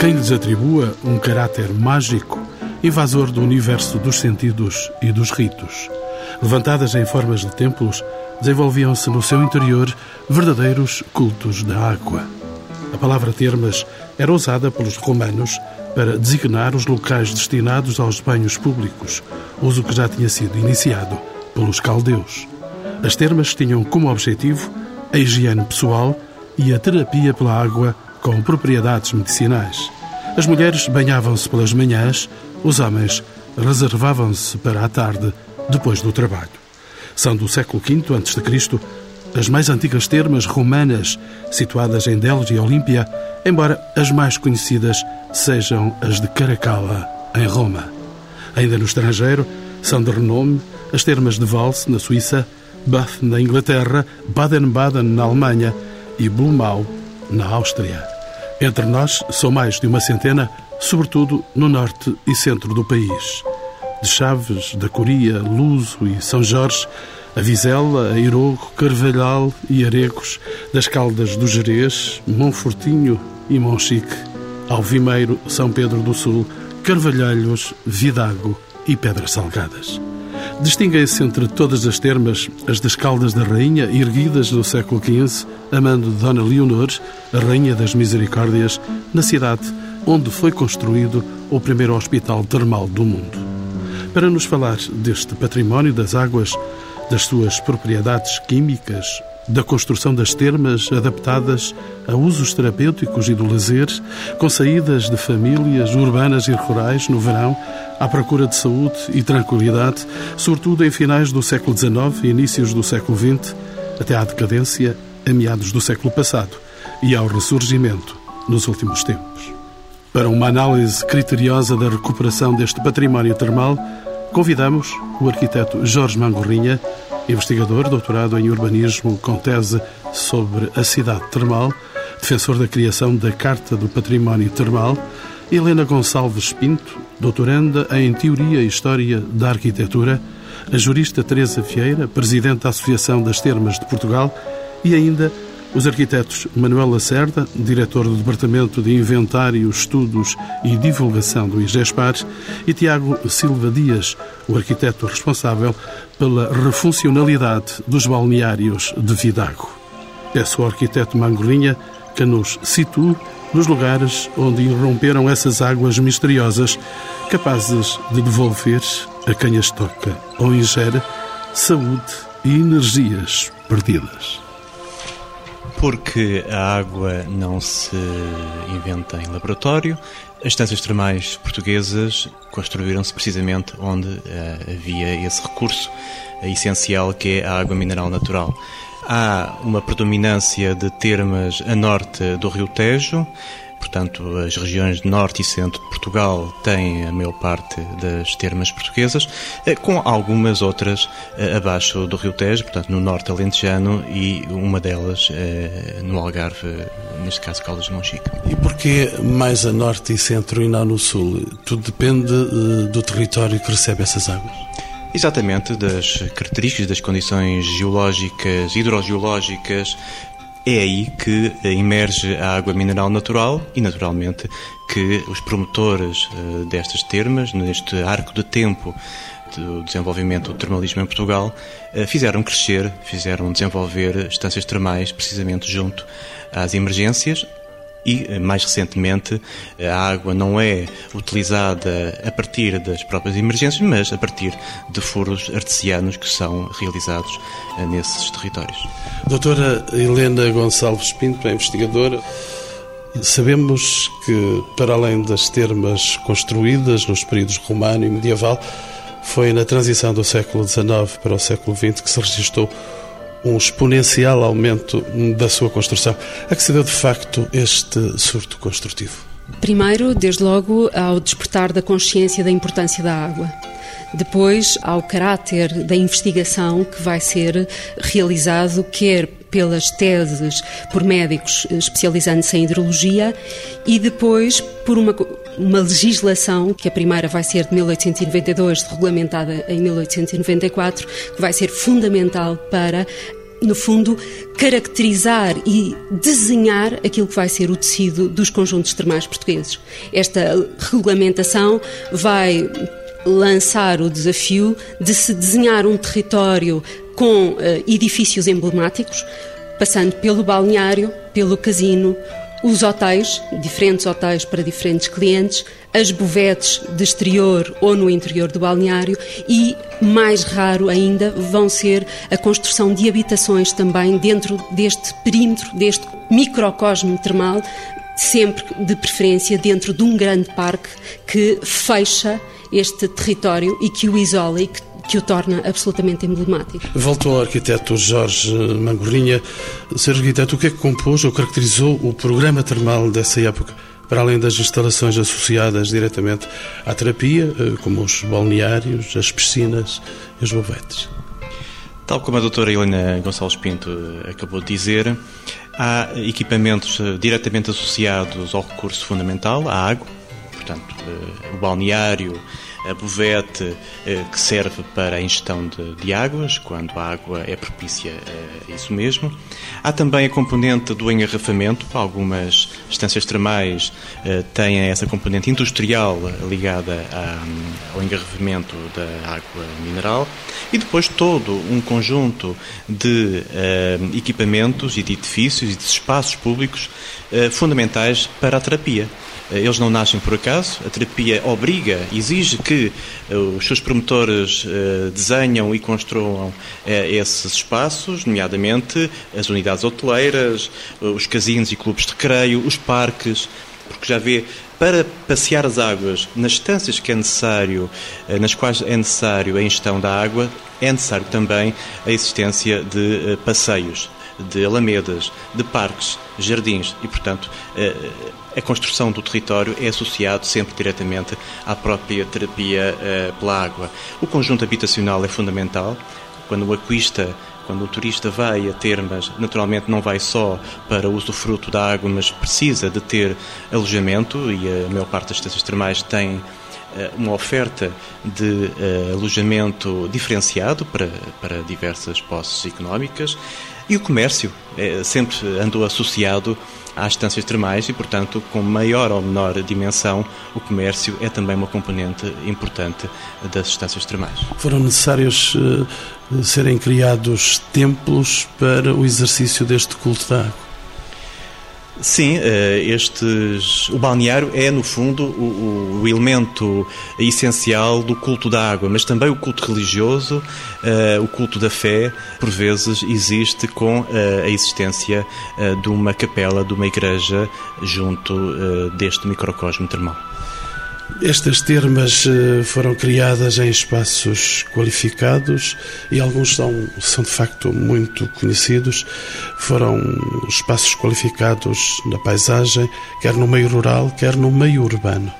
Quem lhes atribua um caráter mágico, invasor do universo dos sentidos e dos ritos. Levantadas em formas de templos, desenvolviam-se no seu interior verdadeiros cultos da água. A palavra termas era usada pelos romanos para designar os locais destinados aos banhos públicos, uso que já tinha sido iniciado pelos caldeus. As termas tinham como objetivo a higiene pessoal e a terapia pela água com propriedades medicinais. As mulheres banhavam-se pelas manhãs, os homens reservavam-se para a tarde, depois do trabalho. São do século V a.C. as mais antigas termas romanas situadas em Delos e Olímpia, embora as mais conhecidas sejam as de Caracalla, em Roma. Ainda no estrangeiro, são de renome as termas de Vals, na Suíça, Bath, na Inglaterra, Baden-Baden, na Alemanha e Blumau, na Áustria. Entre nós, são mais de uma centena, sobretudo no norte e centro do país. De Chaves, da Coria, Luso e São Jorge, a Vizela, a Irogo, Carvalhal e Aregos, das Caldas do Jerez, Monfortinho e Monchique, Alvimeiro, São Pedro do Sul, Carvalhalhos, Vidago e Pedras Salgadas. Distinguem-se entre todas as termas as das Caldas da Rainha, erguidas no século XV, amando Dona Leonor, a Rainha das Misericórdias, na cidade onde foi construído o primeiro hospital termal do mundo. Para nos falar deste património das águas, das suas propriedades químicas, da construção das termas adaptadas a usos terapêuticos e do lazer, com saídas de famílias urbanas e rurais no verão, à procura de saúde e tranquilidade, sobretudo em finais do século XIX e inícios do século XX, até à decadência a meados do século passado e ao ressurgimento nos últimos tempos. Para uma análise criteriosa da recuperação deste património termal, convidamos o arquiteto Jorge Mangorrinha, investigador, doutorado em urbanismo com tese sobre a cidade termal, defensor da criação da Carta do Património Termal, Helena Gonçalves Pinto, doutoranda em Teoria e História da Arquitetura, a jurista Teresa Vieira, presidente da Associação das Termas de Portugal, e ainda os arquitetos Manuel Lacerda, diretor do Departamento de Inventário, Estudos e Divulgação do IGESPAR, e Tiago Silva Dias, o arquiteto responsável pela refuncionalidade dos balneários de Vidago. Peço ao arquiteto Mangolinha que nos situe nos lugares onde irromperam essas águas misteriosas, capazes de devolver a quem as toca ou ingere saúde e energias perdidas. Porque a água não se inventa em laboratório, as estâncias termais portuguesas construíram-se precisamente onde uh, havia esse recurso essencial que é a água mineral natural. Há uma predominância de termas a norte do Rio Tejo, Portanto, as regiões de norte e centro de Portugal têm a maior parte das termas portuguesas, eh, com algumas outras eh, abaixo do Rio Tejo, portanto, no norte alentejano e uma delas eh, no Algarve, neste caso Caldas de Monchique. E porquê mais a norte e centro e não no sul? Tudo depende do território que recebe essas águas? Exatamente, das características, das condições geológicas, hidrogeológicas, é aí que emerge a água mineral natural e, naturalmente, que os promotores eh, destas termas, neste arco de tempo do desenvolvimento do termalismo em Portugal, eh, fizeram crescer, fizeram desenvolver estâncias termais precisamente junto às emergências, e, eh, mais recentemente, a água não é utilizada a partir das próprias emergências, mas a partir de furos artesianos que são realizados eh, nesses territórios. Doutora Helena Gonçalves Pinto, é investigadora. Sabemos que, para além das termas construídas nos períodos romano e medieval, foi na transição do século XIX para o século XX que se registrou um exponencial aumento da sua construção. A que se deu de facto este surto construtivo? Primeiro, desde logo, ao despertar da consciência da importância da água. Depois, ao caráter da investigação que vai ser realizado, quer pelas teses por médicos especializando-se em hidrologia e depois por uma, uma legislação, que a primeira vai ser de 1892, regulamentada em 1894, que vai ser fundamental para no fundo, caracterizar e desenhar aquilo que vai ser o tecido dos conjuntos termais portugueses. Esta regulamentação vai lançar o desafio de se desenhar um território com uh, edifícios emblemáticos, passando pelo balneário, pelo casino, os hotéis, diferentes hotéis para diferentes clientes, as bovetes de exterior ou no interior do balneário e, mais raro ainda, vão ser a construção de habitações também dentro deste perímetro, deste microcosmo termal, sempre de preferência dentro de um grande parque que fecha este território e que o isola e que que o torna absolutamente emblemático. Voltou ao arquiteto Jorge Mangorrinha. Ser arquiteto, o que é que compôs ou caracterizou o programa termal dessa época? Para além das instalações associadas diretamente à terapia, eh, como os balneários, as piscinas e os bovetes. Tal como a doutora Helena Gonçalves Pinto eh, acabou de dizer, há equipamentos eh, diretamente associados ao recurso fundamental, à água, portanto, o balneário, a buvete eh, que serve para a ingestão de, de, águas, quando a água é propícia a isso mesmo. Há também a componente do engarrafamento, algumas estâncias termais eh, têm essa componente industrial ligada ao engarrafamento da água mineral e depois todo um conjunto de eh, equipamentos e de edifícios e de espaços públicos fundamentais para a terapia. Eh, eles não nascem por acaso, a terapia obriga, exige que eh, os seus promotores eh, desenham e construam esses espaços, nomeadamente as unidades hoteleiras, os casinos e clubes de recreio, os parques, porque já vê para passear as águas nas estâncias que é necessário, nas quais é necessário a ingestão da água, é necessário também a existência de passeios de alamedas, de parques, jardins e, portanto, a construção do território é associado sempre diretamente à própria terapia eh, pela água. O conjunto habitacional é fundamental. Quando o aquista quando o turista vai a termas, naturalmente não vai só para o usufruto da água, mas precisa de ter alojamento e a maior parte das estações termais tem eh, uma oferta de alojamento diferenciado para, para diversas posses económicas e o comércio é, sempre andou associado às estâncias termais e, portanto, com maior ou menor dimensão, o comércio é também uma componente importante das estâncias termais. Foram necessários uh, serem criados templos para o exercício deste culto da água? Sim, eh, estes, o balneário é, no fundo, o, o, elemento essencial do culto da água, mas também o culto religioso, eh, o culto da fé, por vezes, existe com eh, a existência de uma capela, de uma igreja, junto deste microcosmo termal. Estas termas eh, foram criadas em espaços qualificados e alguns são, são de facto muito conhecidos. Foram espaços qualificados na paisagem, quer no meio rural, quer no meio urbano.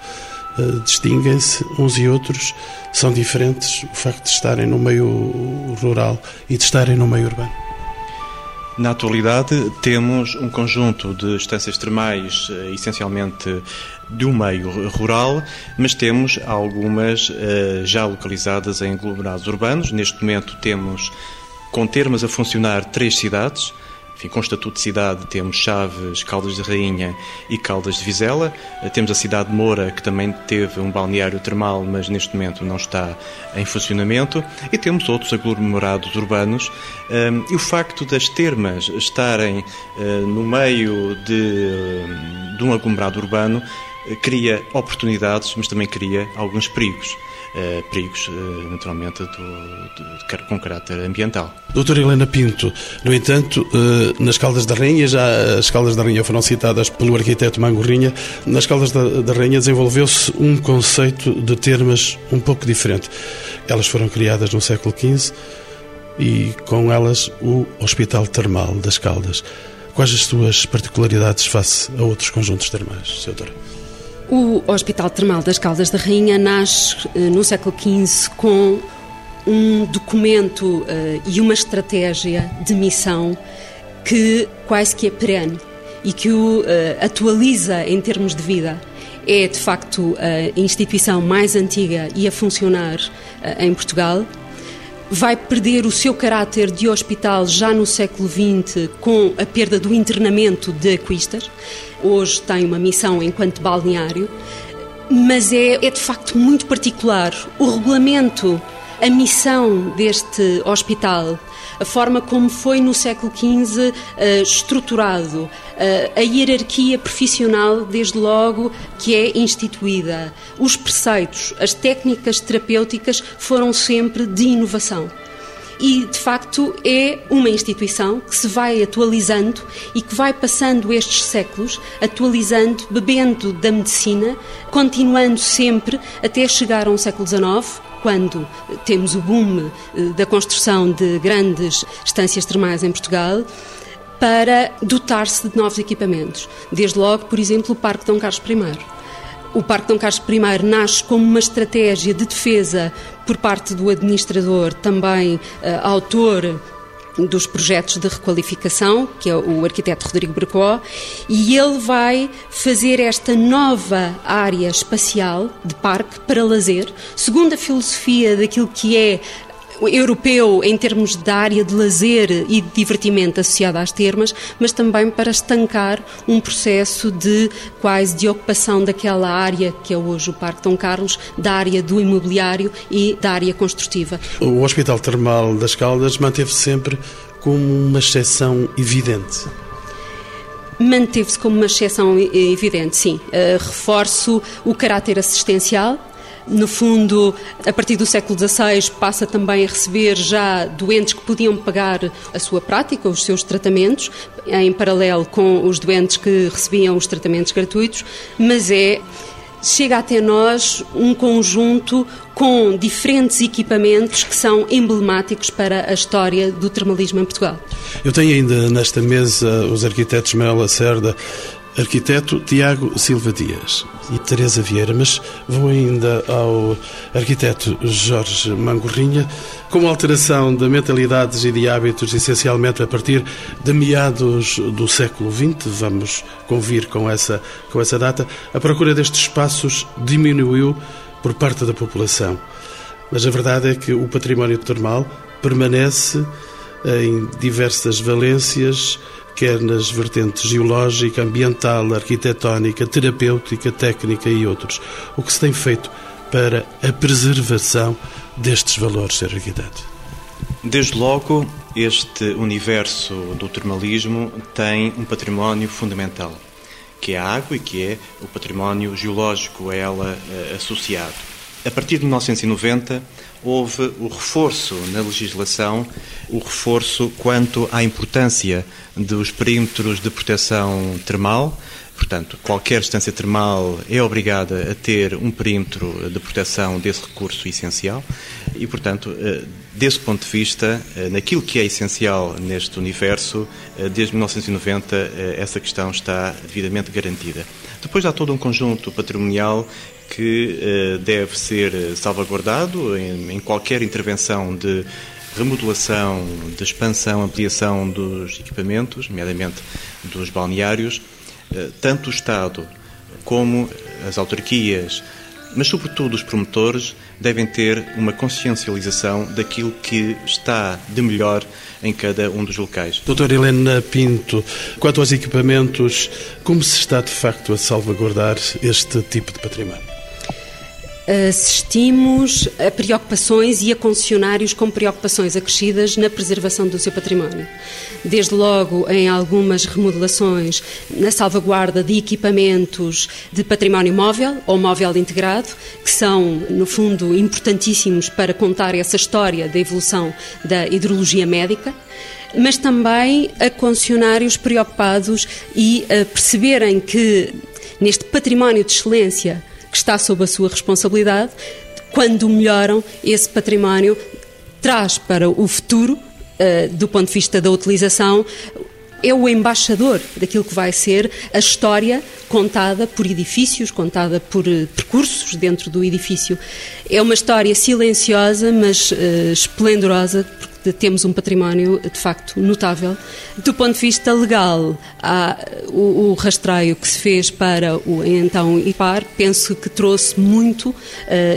Eh, distinguem-se uns e outros, são diferentes o facto de estarem no meio rural e de estarem no meio urbano. Na atualidade, temos um conjunto de estâncias termais, eh, essencialmente um meio rural, mas temos algumas eh, já localizadas em aglomerados urbanos. Neste momento, temos, com termos a funcionar, três cidades enfim, com estatuto de cidade temos Chaves, Caldas de Rainha e Caldas de Vizela. Eh, temos a cidade de Moura, que também teve um balneário termal, mas neste momento não está em funcionamento. E temos outros aglomerados urbanos. Eh, e o facto das termas estarem eh, no meio de, de um aglomerado urbano cria oportunidades, mas também cria alguns perigos. Uh, perigos, uh, naturalmente, do, do, com caráter ambiental. Doutora Helena Pinto, no entanto, uh, nas Caldas da Rainha, já as Caldas da Rainha foram citadas pelo arquiteto Mangorrinha, nas Caldas da, da Rainha desenvolveu-se um conceito de termas um pouco diferente. Elas foram criadas no século XV e com elas o Hospital Termal das Caldas. Quais as suas particularidades face a outros conjuntos termais, doutora? O Hospital Termal das Caldas da Rainha nasce eh, no século XV com um documento uh, e uma estratégia de missão que quase que é perene e que o uh, atualiza em termos de vida. É, de facto, a instituição mais antiga e a funcionar em Portugal. Vai perder o seu caráter de hospital já no século XX com a perda do internamento de Aquistas. Hoje tem uma missão enquanto balneário, mas é, é de facto muito particular. O regulamento, a missão deste hospital a forma como foi no século XV uh, eh, estruturado, uh, a hierarquia profissional, desde logo, que é instituída, os preceitos, as técnicas terapêuticas foram sempre de inovação. E de facto é uma instituição que se vai atualizando e que vai passando estes séculos, atualizando, bebendo da medicina, continuando sempre até chegar a um século XIX, quando temos o boom eh, da construção de grandes estâncias termais em Portugal, para dotar-se de novos equipamentos. Desde logo, por exemplo, o Parque Dom Carlos I. O Parque Dom Carlos I nasce como uma estratégia de defesa por parte do administrador, também uh, autor dos projetos de requalificação, que é o arquiteto Rodrigo Bracó, e ele vai fazer esta nova área espacial de parque para lazer, segundo a filosofia daquilo que é europeu em termos da área de lazer e de divertimento associada às termas, mas também para estancar um processo de quase de ocupação daquela área que é hoje o Parque Dom Carlos, da área do imobiliário e da área construtiva. O Hospital Termal das Caldas manteve sempre como uma exceção evidente manteve-se como uma exceção evidente, sim. Uh, reforço o caráter assistencial, no fundo, a partir do século XVI, passa também a receber já doentes que podiam pagar a sua prática, os seus tratamentos, em paralelo com os doentes que recebiam os tratamentos gratuitos, mas é chega até nós um conjunto com diferentes equipamentos que são emblemáticos para a história do termalismo em Portugal. Eu tenho ainda nesta mesa os arquitetos Manuel Lacerda, arquiteto Tiago Silva Dias e Teresa Vieira, mas vou ainda ao arquiteto Jorge Mangorrinha, com alteração de mentalidades e de hábitos, essencialmente a partir de meados do século XX, vamos convir com essa, com essa data, a procura destes espaços diminuiu por parte da população. Mas a verdade é que o património termal permanece em diversas valências quer nas vertentes geológica, ambiental, arquitetónica, terapêutica, técnica e outros. O que se tem feito para a preservação destes valores, Sr. Arquiteto? Desde logo, este universo do termalismo tem um património fundamental, que é a água e que é o património geológico a ela eh, associado. A partir de 1990, houve o reforço na legislação, o reforço quanto à importância dos perímetros de proteção termal. Portanto, qualquer estância termal é obrigada a ter um perímetro de proteção desse recurso essencial e, portanto, eh, desse ponto de vista, eh, naquilo que é essencial neste universo, eh, desde 1990 essa questão está devidamente garantida. Depois há todo um conjunto patrimonial que deve ser salvaguardado em qualquer intervenção de remodelação, de expansão, ampliação dos equipamentos, nomeadamente dos balneários, eh, tanto o Estado como as autarquias, mas sobretudo os promotores, devem ter uma consciencialização daquilo que está de melhor em cada um dos locais. Doutora Helena Pinto, quanto aos equipamentos, como se está de facto a salvaguardar este tipo de património? Assistimos a preocupações e a concessionários com preocupações acrescidas na preservação do seu património. Desde logo em algumas remodelações, na salvaguarda de equipamentos de património móvel ou móvel integrado, que são, no fundo, importantíssimos para contar essa história da evolução da hidrologia médica mas também a concessionários preocupados e a perceberem que neste património de excelência que está sob a sua responsabilidade, quando melhoram esse património, traz para o futuro, uh, do ponto de vista da utilização, é o embaixador daquilo que vai ser a história contada por edifícios, contada por uh, percursos dentro do edifício. É uma história silenciosa, mas uh, esplendorosa, de termos um património de facto notável. Do ponto de vista legal, há o, o rastreio que se fez para o então IPAR, penso que trouxe muito, uh,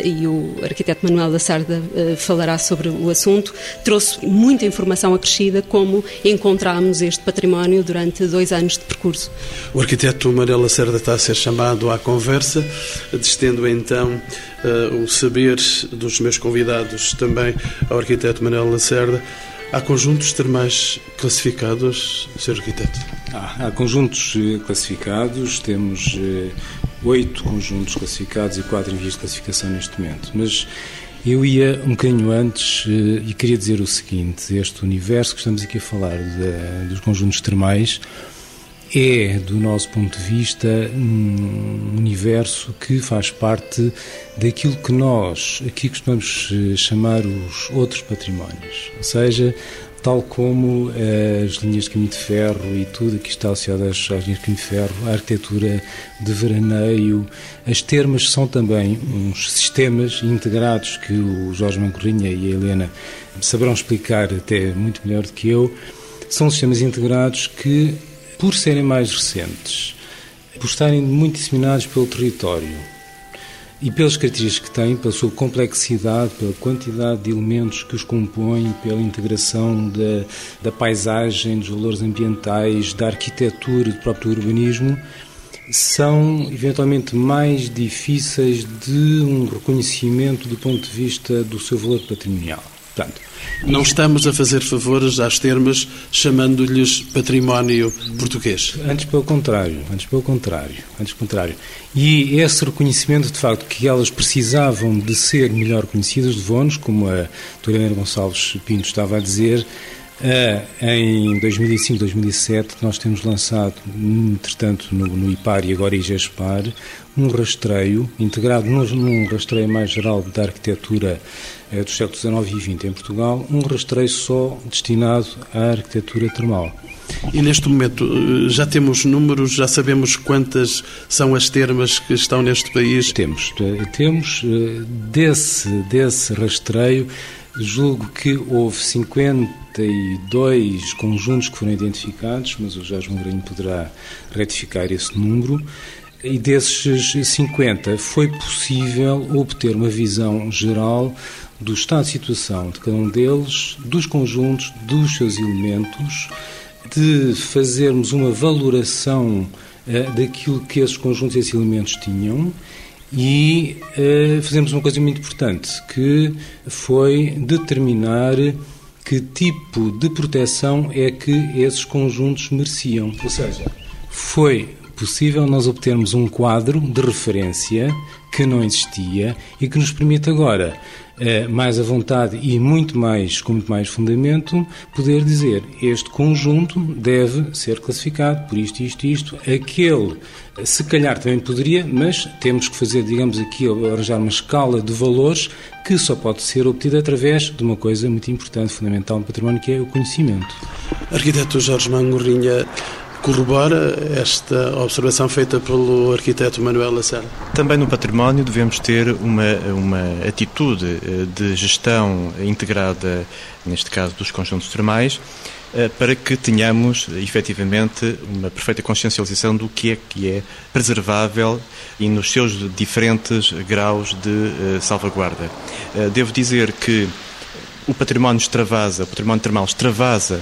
e o arquiteto Manuel da Sarda uh, falará sobre o assunto, trouxe muita informação acrescida como encontramos este património durante dois anos de percurso. O arquiteto Manuel Lacerda está a ser chamado à conversa, destendo então o saber dos meus convidados também ao arquiteto Manuel Lacerda. Há conjuntos termais classificados, Sr. Arquiteto? Há, há conjuntos eh, classificados, temos eh, oito conjuntos classificados e quatro em vias de classificação neste momento. Mas eu ia um bocadinho antes eh, e queria dizer o seguinte: este universo que estamos aqui a falar de, dos conjuntos termais é, do nosso ponto de vista, um universo que faz parte daquilo que nós aqui costumamos eh, chamar os outros patrimónios. Ou seja, tal como as linhas de caminho de ferro e tudo que está associado às, às linhas de caminho de ferro, a arquitetura de veraneio, as termas são também uns sistemas integrados que o Jorge Mancorrinha e a Helena saberão explicar até muito melhor do que eu. São sistemas integrados que por serem mais recentes, por estarem muito disseminados pelo território e pelas características que têm, pela sua complexidade, pela quantidade de elementos que os compõem, pela integração da, da paisagem, dos valores ambientais, da arquitetura e do próprio urbanismo, são eventualmente mais difíceis de um reconhecimento do ponto de vista do seu valor patrimonial. Portanto, não estamos a fazer favores às termas chamando-lhes património português. Antes pelo contrário, antes pelo contrário, antes pelo contrário. E esse reconhecimento de facto que elas precisavam de ser melhor conhecidas de vonos, como a Helena Gonçalves Pinto estava a dizer, em 2005, 2007, nós temos lançado, entretanto, no, no IPAR e agora IGESPAR, um rastreio integrado num rastreio mais geral da arquitetura eh, dos séculos XIX e XX em Portugal, um rastreio só destinado à arquitetura termal. E neste momento eh, já temos números, já sabemos quantas são as termas que estão neste país? Temos, eh, temos desse, desse rastreio, julgo que houve 52 conjuntos que foram identificados, mas o Jorge Mourinho poderá retificar esse número. E desses 50 foi possível obter uma visão geral do estado de situação de cada um deles, dos conjuntos, dos seus elementos, de fazermos uma valoração uh, daquilo que esses conjuntos e esses elementos tinham e uh, fazemos uma coisa muito importante, que foi determinar que tipo de proteção é que esses conjuntos mereciam. Ou seja, foi possível nós obtermos um quadro de referência que não existia e que nos permite agora, eh, mais à vontade e muito mais, com muito mais fundamento, poder dizer este conjunto deve ser classificado por isto, isto, isto. Aquele, se calhar também poderia, mas temos que fazer, digamos aqui, arranjar uma escala de valores que só pode ser obtida através de uma coisa muito importante, fundamental no património, que é o conhecimento. Arquiteto Jorge Mangorrinha, corrobora esta observação feita pelo arquiteto Manuel Lacerda? Também no património devemos ter uma, uma atitude eh, de gestão integrada, neste caso dos conjuntos termais, eh, para que tenhamos efetivamente uma perfeita consciencialização do que é que é preservável e nos seus diferentes graus de eh, salvaguarda. Devo dizer que o património extravasa, o património termal extravasa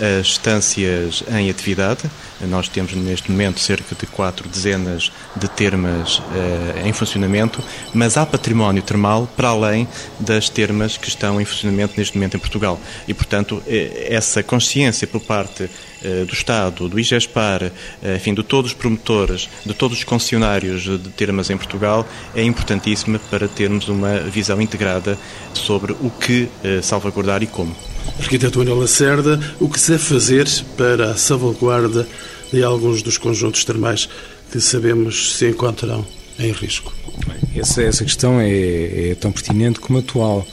as estâncias em atividade. Nós temos neste momento cerca de quatro dezenas de termas uh, em funcionamento, mas há património termal para além das termas que estão em funcionamento neste momento em Portugal. E, portanto, eh, essa consciência por parte do Estado, do IGESPAR, uh, enfim, de todos os promotores, de todos os concessionários de termas em Portugal, é importantíssima para termos uma visão integrada sobre o que salvaguardar e como. Arquiteto Manuel Lacerda, o que se deve fazer para a salvaguarda de alguns dos conjuntos termais que sabemos se encontram em risco? Essa, essa questão é, é tão pertinente como atual.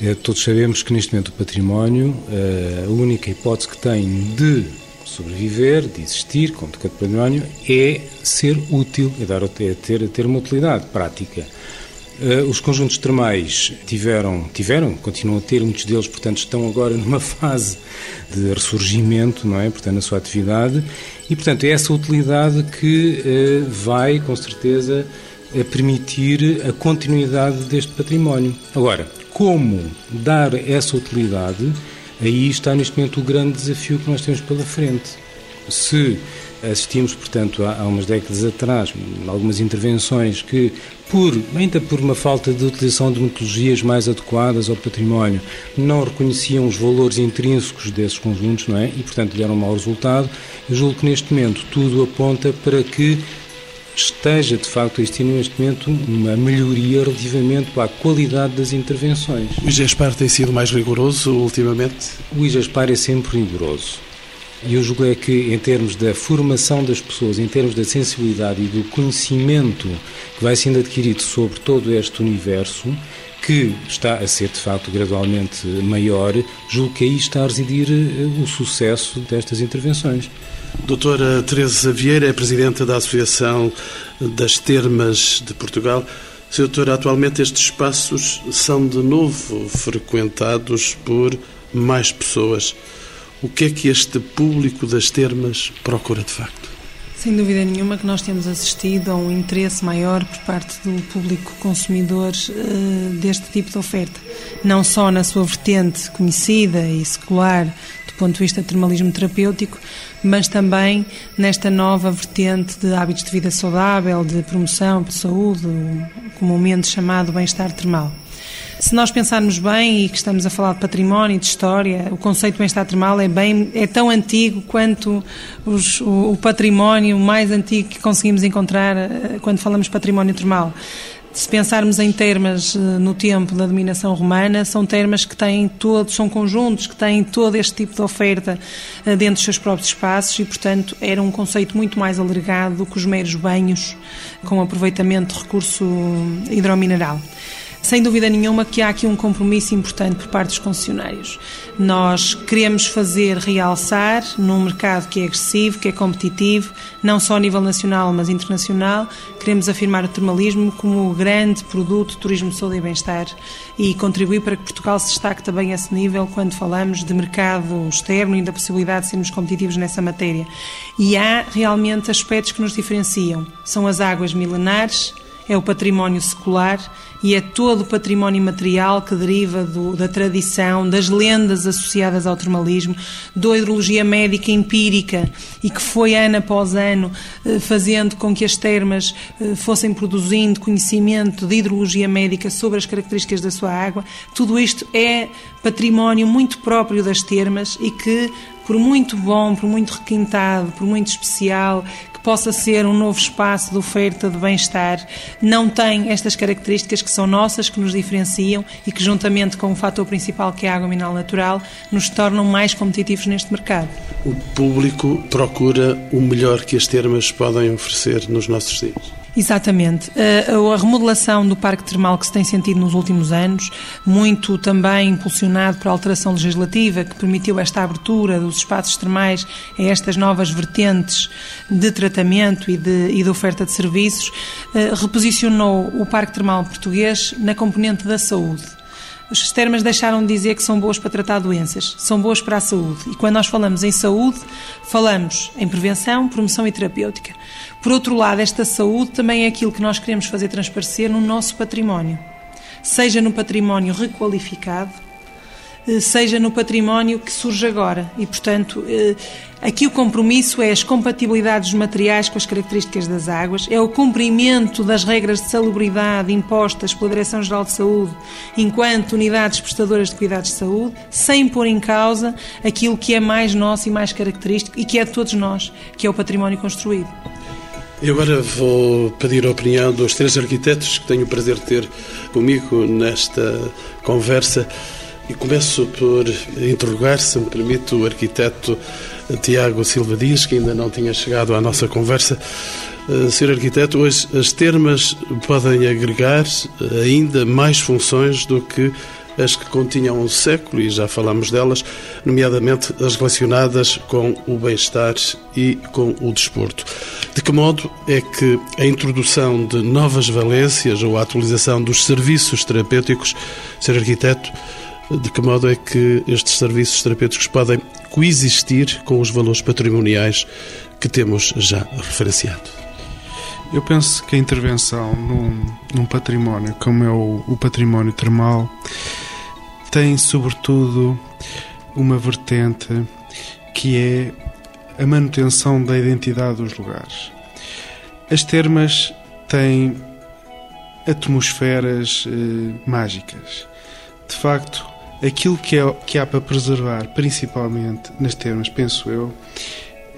É, todos sabemos que neste momento o património, eh, a única hipótese que tem de sobreviver, de existir como de património, é ser útil, é, dar, é ter, é ter uma utilidade prática. Eh, os conjuntos termais tiveram, tiveram, continuam a ter, muitos deles, portanto, estão agora numa fase de ressurgimento, não é? Portanto, na sua atividade. E, portanto, é essa utilidade que eh, vai, com certeza, permitir a continuidade deste património. Agora, como dar essa utilidade, aí está neste momento o grande desafio que nós temos pela frente. Se assistimos, portanto, há, umas décadas atrás, algumas intervenções que, por, ainda por uma falta de utilização de metodologias mais adequadas ao património, não reconheciam os valores intrínsecos desses conjuntos, não é? E, portanto, deram um mau resultado. Eu julgo que neste momento tudo aponta para que esteja de facto a existir neste momento uma melhoria relativamente à qualidade das intervenções. O IGESPAR tem sido mais rigoroso ultimamente? O IGESPAR é sempre rigoroso. E eu julgo é que, em termos da formação das pessoas, em termos da sensibilidade e do conhecimento que vai sendo adquirido sobre todo este universo, que está a ser de facto gradualmente maior, julgo que aí está a residir eh, o sucesso destas intervenções. Doutora Teresa Vieira é presidenta da Associação das Termas de Portugal. Sr. Doutora, atualmente estes espaços são de novo frequentados por mais pessoas. O que é que este público das termas procura de facto? Sem dúvida nenhuma que nós temos assistido a um interesse maior por parte do público consumidor uh, deste tipo de oferta. Não só na sua vertente conhecida e secular do ponto de vista de termalismo terapêutico, mas também nesta nova vertente de hábitos de vida saudável, de promoção de saúde, comumente chamado bem-estar termal. Se nós pensarmos bem e que estamos a falar de património de história, o conceito de bem-estar termal é, bem, é tão antigo quanto os, o, o património mais antigo que conseguimos encontrar eh, quando falamos património termal. Se pensarmos em termas eh, no tempo da dominação romana, são termas que têm todos, são conjuntos que têm todo este tipo de oferta eh, dentro dos seus próprios espaços e, portanto, era um conceito muito mais alargado do que os meros banhos com aproveitamento de recurso hidromineral. Sem dúvida nenhuma que há aqui um compromisso importante por parte dos concessionários. Nós queremos fazer realçar num mercado que é agressivo, que é competitivo, não só a nível nacional, mas internacional, queremos afirmar o termalismo como o grande produto de turismo de saúde e bem-estar e contribuir para que Portugal se destaque também a esse nível quando falamos de mercado externo e da possibilidade de sermos competitivos nessa matéria. E há realmente aspectos que nos diferenciam. São as águas milenares, é o património secular e é todo o património material que deriva do, da tradição, das lendas associadas ao termalismo, da hidrologia médica empírica e que foi ano após ano eh, fazendo com que as termas eh, fossem produzindo conhecimento de hidrologia médica sobre as características da sua água. Tudo isto é património muito próprio das termas e que por muito bom, por muito requintado, por muito especial, que possa ser um novo espaço de oferta de bem-estar, não tem estas características que são nossas, que nos diferenciam e que, juntamente com o fator principal, que é a água mineral natural, nos tornam mais competitivos neste mercado. O público procura o melhor que as termas podem oferecer nos nossos dias. Exatamente. A remodelação do Parque Termal que se tem sentido nos últimos anos, muito também impulsionado por alteração legislativa que permitiu esta abertura dos espaços termais a estas novas vertentes de tratamento e de, e de oferta de serviços, eh, reposicionou o Parque Termal português na componente da saúde. As termas deixaram de dizer que são boas para tratar doenças, são boas para a saúde. E quando nós falamos em saúde, falamos em prevenção, promoção e terapêutica. Por outro lado, esta saúde também é aquilo que nós queremos fazer transparecer no nosso património. Seja no património requalificado, eh, seja no património que surge agora. E, portanto, eh, aqui o compromisso é as compatibilidades dos materiais com as características das águas, é o cumprimento das regras de salubridade impostas pela Direção-Geral de Saúde enquanto unidades prestadoras de cuidados de saúde, sem pôr em causa aquilo que é mais nosso e mais característico e que é de todos nós, que é o património construído. E agora vou pedir a opinião dos três arquitetos que tenho o prazer de ter comigo nesta conversa. E começo por interrogar, se me permite, o arquiteto Tiago Silva Dias, que ainda não tinha chegado à nossa conversa. Uh, Sr. Arquiteto, hoje as termas podem agregar ainda mais funções do que as que continham um século, e já falamos delas, nomeadamente as relacionadas com o bem-estar e com o desporto. De que modo é que a introdução de novas valências ou a atualização dos serviços terapêuticos, ser arquiteto, de que modo é que estes serviços terapêuticos podem coexistir com os valores patrimoniais que temos já referenciado? Eu penso que a intervenção num, num património como é o, o património termal tem, sobretudo, uma vertente que é a manutenção da identidade dos lugares. As termas têm atmosferas eh, mágicas. De facto, aquilo que, é, que há para preservar, principalmente nas termas, penso eu,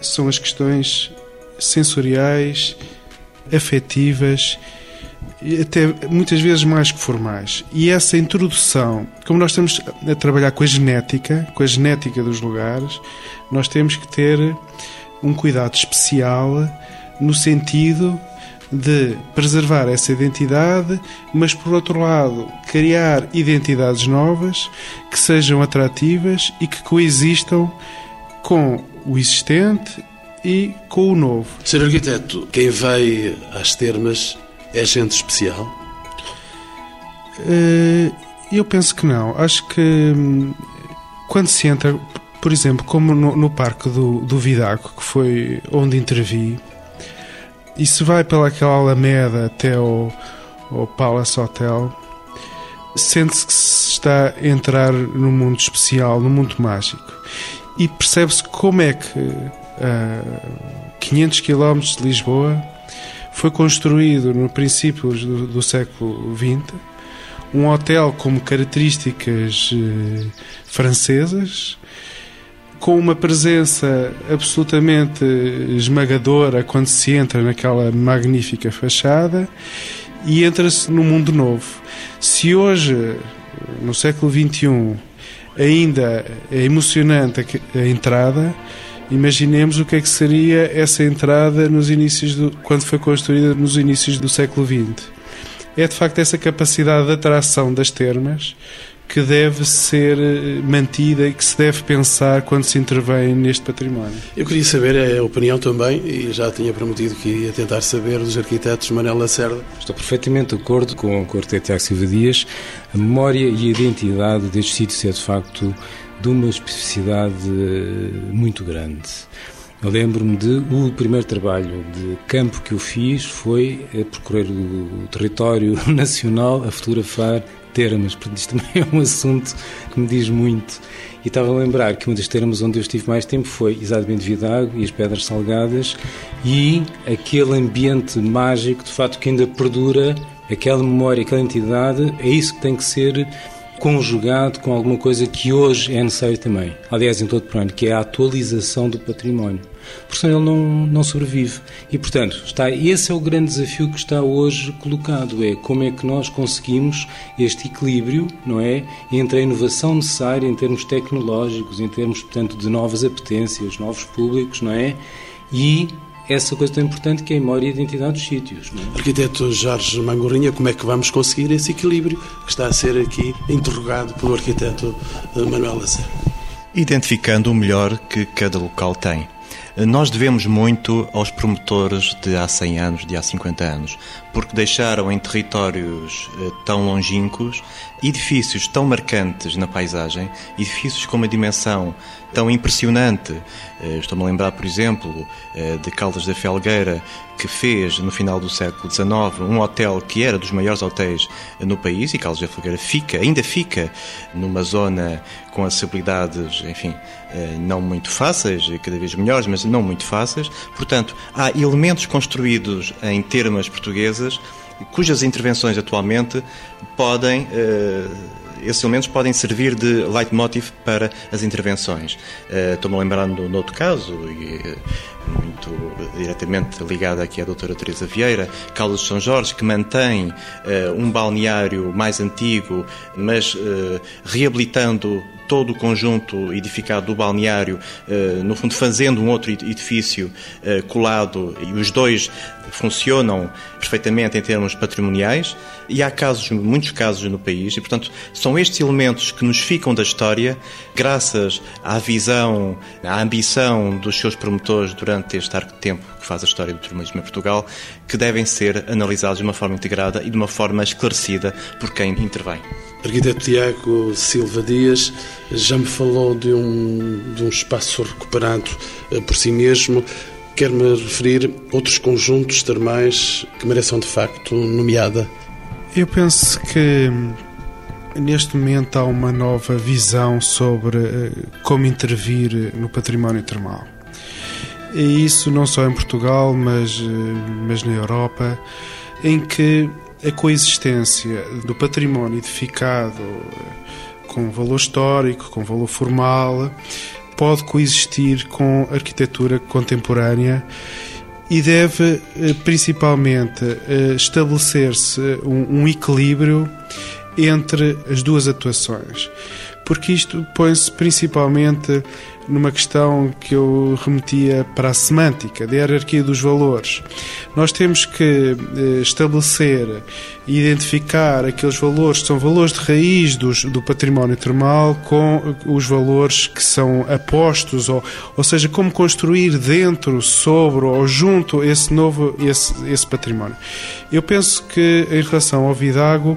são as questões sensoriais, afetivas até muitas vezes mais que formais. E essa introdução, como nós estamos a trabalhar com a genética, com a genética dos lugares, nós temos que ter um cuidado especial no sentido de preservar essa identidade, mas por outro lado, criar identidades novas que sejam atrativas e que coexistam com o existente e com o novo. Ser arquiteto, quem vai às termas é gente especial? Eh, eu penso que não. Acho que hum, quando se entra, por exemplo, como no, no Parque do, do Vidago, que foi onde intervi, e se vai pelaquela Alameda até ao, ao Palace Hotel, sente-se que se está a entrar num mundo especial, num mundo mágico. E percebe-se como é que a 500 km de Lisboa foi construído no princípios do, do século XX um hotel com características eh, francesas, com uma presença absolutamente esmagadora quando se entra naquela magnífica fachada e entra-se num mundo novo. Se hoje, no século XXI, ainda é emocionante a entrada, imaginemos o que é que seria essa entrada nos inícios do, quando foi construída nos inícios do século XX. É de facto essa capacidade de atração das termas que deve ser eh, mantida e que se deve pensar quando se intervém neste património. Eu queria saber a opinião também, e já tinha prometido que ia tentar saber dos arquitetos Manel Lacerda. Estou perfeitamente de acordo com o arquiteto Tiago Silva Dias. A memória e a identidade deste sítio é de facto de uma especificidade eh, muito grande. Eu lembro-me de o primeiro trabalho de campo que eu fiz foi percorrer o território nacional a fotografar termas, porque isto também é um assunto que me diz muito. E estava a lembrar que uma das termas onde eu estive mais tempo foi exatamente Vidago e as Pedras Salgadas e aquele ambiente mágico, de facto, que ainda perdura, aquela memória, aquela entidade, é isso que tem que ser conjugado com alguma coisa que hoje é necessário também, aliás, em todo o plano, que é a atualização do património. Porque senão ele não, não sobrevive. E, portanto, está, esse é o grande desafio que está hoje colocado, é como é que nós conseguimos este equilíbrio, não é, entre a inovação necessária em termos tecnológicos, em termos, portanto, de novas apetências, novos públicos, não é, e essa coisa tão importante que é a memória e a identidade dos sítios. É? Arquiteto Jorge Mangorrinha, como é que vamos conseguir esse equilíbrio que está a ser aqui interrogado pelo arquiteto eh, Manuel Lacerda? Identificando o melhor que cada local tem. Nós devemos muito aos promotores de há 100 anos, de há 50 anos, porque deixaram em territórios eh, tão longínquos edifícios tão marcantes na paisagem, edifícios com uma dimensão tão impressionante. Eh, estou-me a lembrar, por exemplo, eh, de Caldas da Felgueira, que fez, no final do século XIX, um hotel que era dos maiores hotéis no país, e Caldas da Felgueira fica, ainda fica, numa zona com acessibilidades, enfim, eh, não muito fáceis, cada vez melhores, mas não muito fáceis. Portanto, há elementos construídos em termas portuguesas cujas intervenções atualmente podem esses elementos podem servir de leitmotiv para as intervenções. Estou-me lembrando de outro caso, e, uh, muito diretamente ligado aqui à doutora Teresa Vieira, Caldas de São Jorge, que mantém uh, um balneário mais antigo, mas reabilitando todo o conjunto edificado do balneário, no fundo fazendo um outro edifício colado, e os dois funcionam perfeitamente em termos patrimoniais, e há casos, muitos casos no país, e portanto são são estes elementos que nos ficam da história, graças à visão, à ambição dos seus promotores durante este arco de tempo que faz a história do terrorismo em Portugal, que devem ser analisados de uma forma integrada e de uma forma esclarecida por quem intervém. Arquiteto Tiago Silva Dias já me falou de um, de um espaço recuperado eh, por si mesmo. Quer-me referir outros conjuntos termais que mereçam de facto nomeada? Eu penso que neste momento há uma nova visão sobre eh, como intervir no património termal. E isso não só em Portugal, mas, eh, mas na Europa, em que a coexistência do património edificado eh, com valor histórico, com valor formal, pode coexistir com arquitetura contemporânea e deve eh, principalmente eh, estabelecer-se um, equilíbrio entre as duas atuações, porque isto põe-se principalmente numa questão que eu remetia para a semântica, da hierarquia dos valores. Nós temos que eh, estabelecer e identificar aqueles valores que são valores de raiz dos, do património termal com os valores que são apostos, ou, ou seja, como construir dentro, sobre ou junto esse novo esse, esse património. Eu penso que em relação ao Vidago,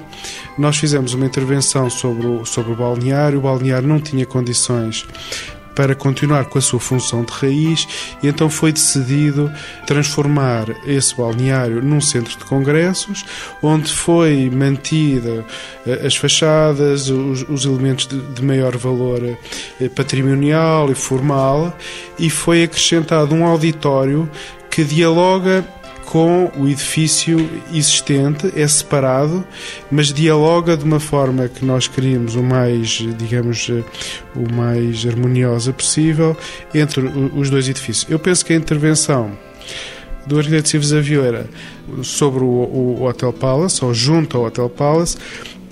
nós fizemos uma intervenção sobre o, sobre o balneário, o balneário não tinha condições para continuar com a sua função de raiz e então foi decidido transformar esse balneário num centro de congressos, onde foi mantida eh, as fachadas, os, os elementos de, de, maior valor eh, patrimonial e formal e foi acrescentado um auditório que dialoga com o edifício existente, é separado, mas dialoga de uma forma que nós queríamos o mais, digamos, o mais harmoniosa possível entre os dois edifícios. Eu penso que a intervenção do arquiteto Silvio Vieira sobre o, o Hotel Palace, ou junto ao Hotel Palace,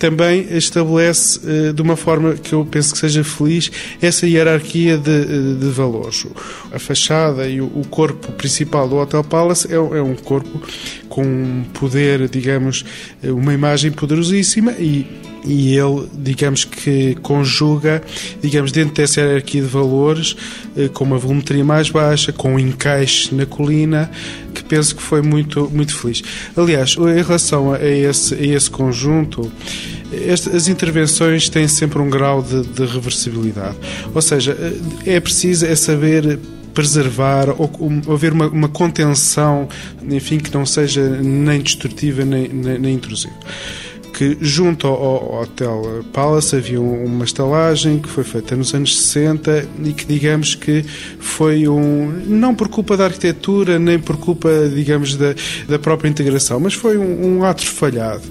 também estabelece eh, de uma forma que eu penso que seja feliz essa hierarquia de, eh, de valores. A fachada e o corpo principal do Hotel Palace é, é um corpo com um poder, digamos, eh, uma imagem poderosíssima e e ele, digamos que conjuga, digamos, dentro dessa hierarquia de valores, com uma volumetria mais baixa, com um encaixe na colina, que penso que foi muito, muito feliz. Aliás, em relação a esse, a esse conjunto, as intervenções têm sempre um grau de, de reversibilidade. Ou seja, é preciso é saber preservar ou, ou haver uma, uma, contenção, enfim, que não seja nem destrutiva nem, nem, nem intrusiva que junto ao, Hotel Palace havia uma estalagem que foi feita nos anos 60 e que digamos que foi um não por culpa da arquitetura nem por culpa digamos da, da própria integração mas foi um, um ato falhado.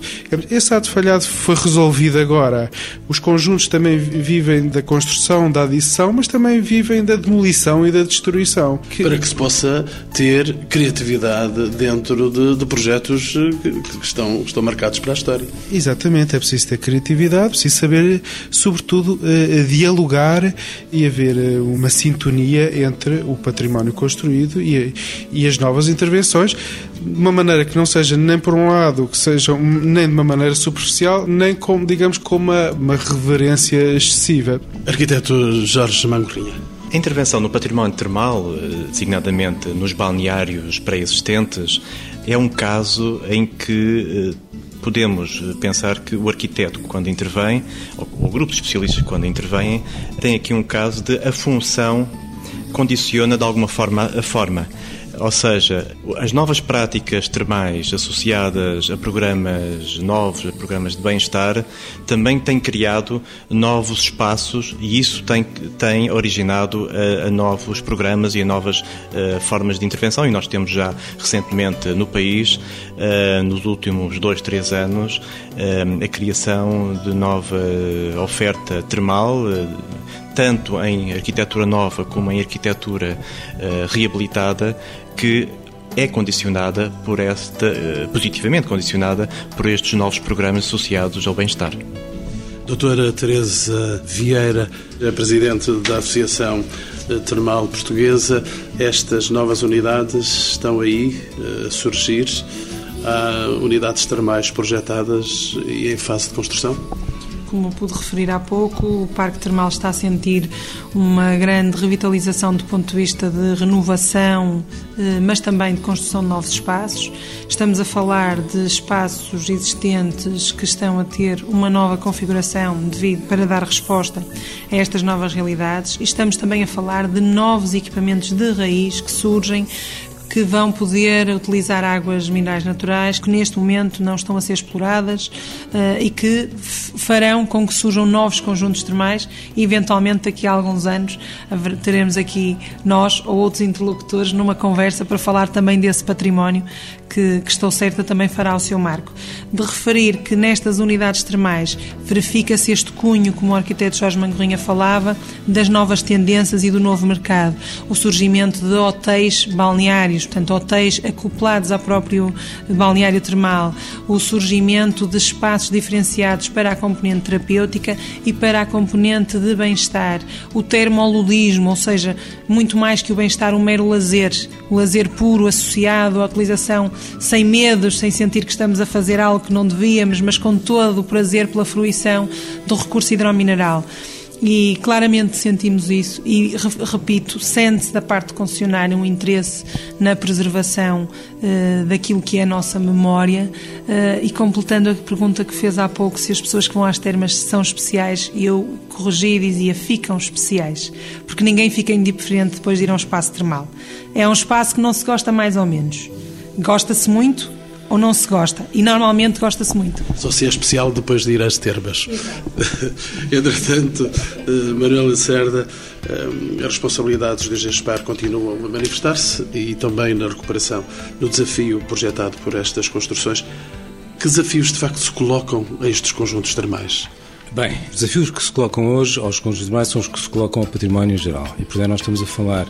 Esse ato falhado foi resolvido agora. Os conjuntos também vivem da construção da adição mas também vivem da demolição e da destruição. Que... para que se possa ter criatividade dentro de, de projetos que estão, estão marcados para a história Exatamente, é preciso ter criatividade, preciso saber, sobretudo, uh, dialogar e haver uh, uma sintonia entre o património construído e, e as novas intervenções, de uma maneira que não seja nem por um lado, que seja nem de uma maneira superficial, nem com, digamos, com uma, uma reverência excessiva. Arquiteto Jorge Mangorrinha. A intervenção no património termal, designadamente nos balneários pré-existentes, é um caso em que podemos eh, pensar que o arquiteto, quando intervém, ou o grupo de especialistas, quando intervêm, tem aqui um caso de a função condiciona de alguma forma a forma. Ou seja, as novas práticas termais associadas a programas novos, a programas de bem-estar, também têm criado novos espaços e isso tem, tem originado a, a novos programas e a novas uh, formas de intervenção. E nós temos já recentemente no país, uh, nos últimos dois, três anos, a criação de nova oferta termal tanto em arquitetura nova como em arquitetura uh, reabilitada, que é condicionada por esta, uh, positivamente condicionada por estes novos programas associados ao bem-estar. Doutora Teresa Vieira, a Presidente da Associação eh, Termal Portuguesa, estas novas unidades estão aí a surgir? Há unidades termais projetadas e em fase de construção? Como pude referir há pouco, o Parque Termal está a sentir uma grande revitalização do ponto de vista de renovação, eh, mas também de construção de novos espaços. Estamos a falar de espaços existentes que estão a ter uma nova configuração devido para dar resposta a estas novas realidades e estamos também a falar de novos equipamentos de raiz que surgem que vão poder utilizar águas minerais naturais que neste momento não estão a ser exploradas uh, e que farão com que surjam novos conjuntos termais e eventualmente daqui a alguns anos teremos aqui nós ou outros interlocutores numa conversa para falar também desse património que, que estou certa também fará o seu marco. De referir que nestas unidades termais verifica-se este cunho, como o arquiteto Jorge Mangorrinha falava, das novas tendências e do novo mercado. O surgimento de hotéis balneários, portanto, hotéis acoplados ao próprio balneário termal, o surgimento de espaços diferenciados para a componente terapêutica e para a componente de bem-estar, o termoludismo, ou seja, muito mais que o bem-estar, um mero lazer, o lazer puro associado à utilização sem medos, sem sentir que estamos a fazer algo que não devíamos, mas com todo o prazer pela fruição do recurso hidromineral. E claramente sentimos isso, e repito, sente-se da parte concessionária um interesse na preservação uh, daquilo que é a nossa memória. Uh, e completando a pergunta que fez há pouco, se as pessoas que vão às termas são especiais, eu corrigi e dizia ficam especiais, porque ninguém fica indiferente depois de ir a um espaço termal. É um espaço que não se gosta mais ou menos gosta-se muito ou não se gosta. E normalmente gosta-se muito. Só se é especial depois de ir às termas. Entretanto, eh, Manuel Cerda, eh, as responsabilidades do GESPAR continuam a manifestar-se e também na recuperação no desafio projetado por estas construções. Que desafios de facto se colocam a estes conjuntos termais? Bem, os desafios que se colocam hoje aos conjuntos termais são os que se colocam ao património geral. E, portanto, nós estamos a falar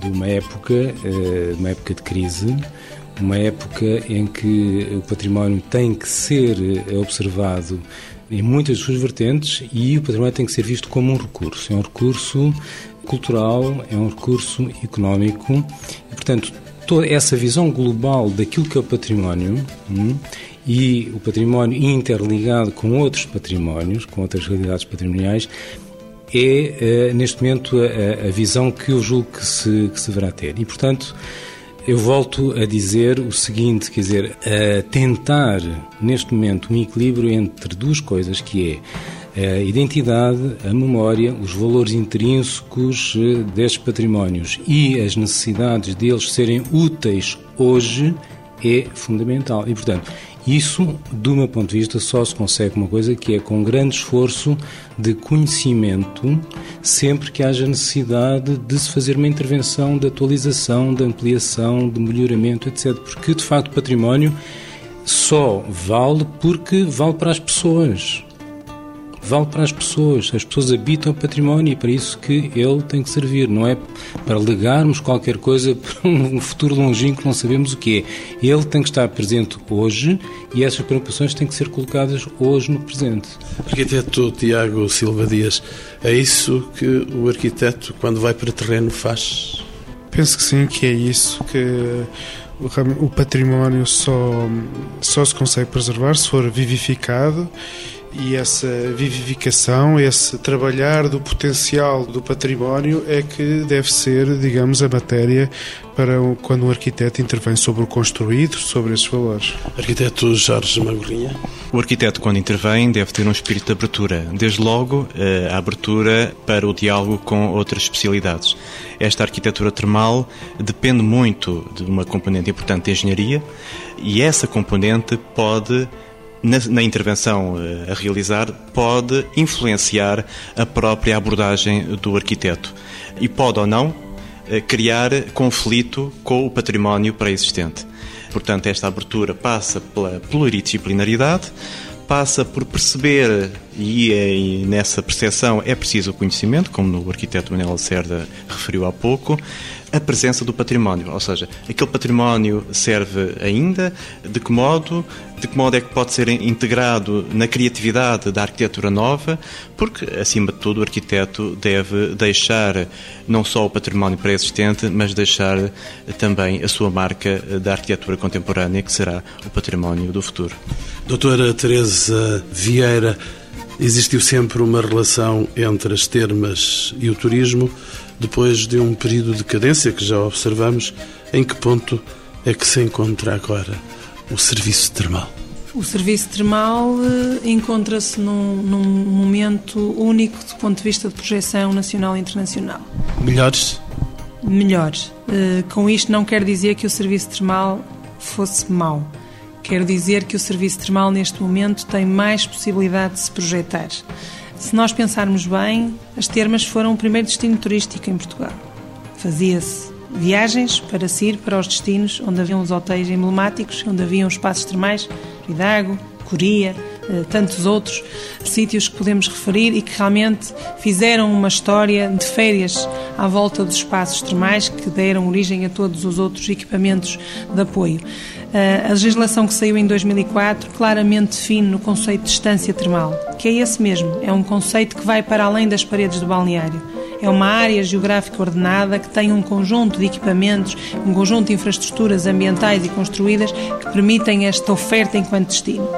de uma época, eh, uma época de crise, uma época em que o património tem que ser eh, observado em muitas das suas vertentes e o património tem que ser visto como um recurso. É um recurso cultural, é um recurso económico e, portanto, toda essa visão global daquilo que é o património hum, e o património interligado com outros patrimónios, com outras realidades patrimoniais, é, eh, neste momento, a, a, visão que eu julgo que se, que se deverá ter. E, portanto, eu volto a dizer o seguinte, quer dizer, a tentar neste momento um equilíbrio entre duas coisas que é a identidade, a memória, os valores intrínsecos eh, destes patrimónios e as necessidades deles serem úteis hoje é fundamental. E, portanto, isso, do meu ponto de vista, só se consegue uma coisa que é com grande esforço de conhecimento, sempre que haja necessidade de se fazer uma intervenção de atualização, de ampliação, de melhoramento, etc. Porque, de facto, o património só vale porque vale para as pessoas vale para as pessoas. As pessoas habitam o património e é para isso que ele tem que servir. Não é para legarmos qualquer coisa para um futuro longínquo que não sabemos o que é. Ele tem que estar presente hoje e essas preocupações têm que ser colocadas hoje no presente. Arquiteto Tiago Silva Dias, é isso que o arquiteto, quando vai para terreno, faz? Penso que sim, que é isso que o património só, só se consegue preservar se for vivificado e essa vivificação, esse trabalhar do potencial do património é que deve ser, digamos, a matéria para quando um arquiteto intervém sobre o construído, sobre esses valores. Arquiteto Jorge Magorrinha. O arquiteto, quando intervém, deve ter um espírito de abertura. Desde logo, eh, a abertura para o diálogo com outras especialidades. Esta arquitetura termal depende muito de uma componente importante de engenharia e essa componente pode na, na, intervenção uh, a realizar pode influenciar a própria abordagem do arquiteto e pode ou não uh, criar conflito com o património pré-existente. Portanto, esta abertura passa pela pluridisciplinaridade, passa por perceber, e, é, e nessa percepção é preciso o conhecimento, como o arquiteto Manuel Lacerda referiu há pouco, a presença do património, ou seja, aquele património serve ainda, de que modo, de que modo é que pode ser integrado na criatividade da arquitetura nova, porque, acima de tudo, o arquiteto deve deixar não só o património pré-existente, mas deixar também a sua marca da arquitetura contemporânea, que será o património do futuro. Doutora Teresa Vieira, Existiu sempre uma relação entre as termas e o turismo, depois de um período de cadência que já observamos. Em que ponto é que se encontra agora o serviço termal? O serviço termal eh, encontra-se num, num, momento único do ponto de vista de projeção nacional e internacional. Melhores? Melhores. Uh, com isto não quer dizer que o serviço termal fosse mau. Quero dizer que o serviço termal neste momento tem mais possibilidade de se projetar. Se nós pensarmos bem, as termas foram o primeiro destino turístico em Portugal. Fazia-se viagens para se ir para os destinos onde haviam os hotéis emblemáticos, onde haviam os espaços termais, Vidago, Coria, eh, tantos outros sítios que podemos referir e que realmente fizeram uma história de férias à volta dos espaços termais que deram origem a todos os outros equipamentos de apoio. Eh, a legislação que saiu em 2004 claramente define o conceito de distância termal, que é esse mesmo, é um conceito que vai para além das paredes do balneário é uma área geográfica ordenada que tem um conjunto de equipamentos, um conjunto de infraestruturas ambientais e construídas que permitem esta oferta enquanto destino.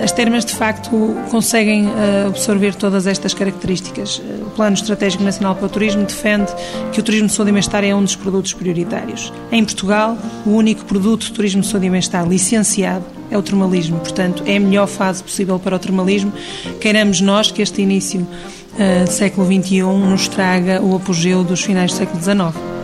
As termas, de facto, conseguem eh, absorver todas estas características. Eh, o Plano Estratégico Nacional para o Turismo defende que o turismo bem-estar é um dos produtos prioritários. Em Portugal, o único produto de turismo bem-estar licenciado é o termalismo. Portanto, é a melhor fase possível para o termalismo. Queiramos nós que este início uh, século XXI nos traga o apogeu dos finais do século XIX.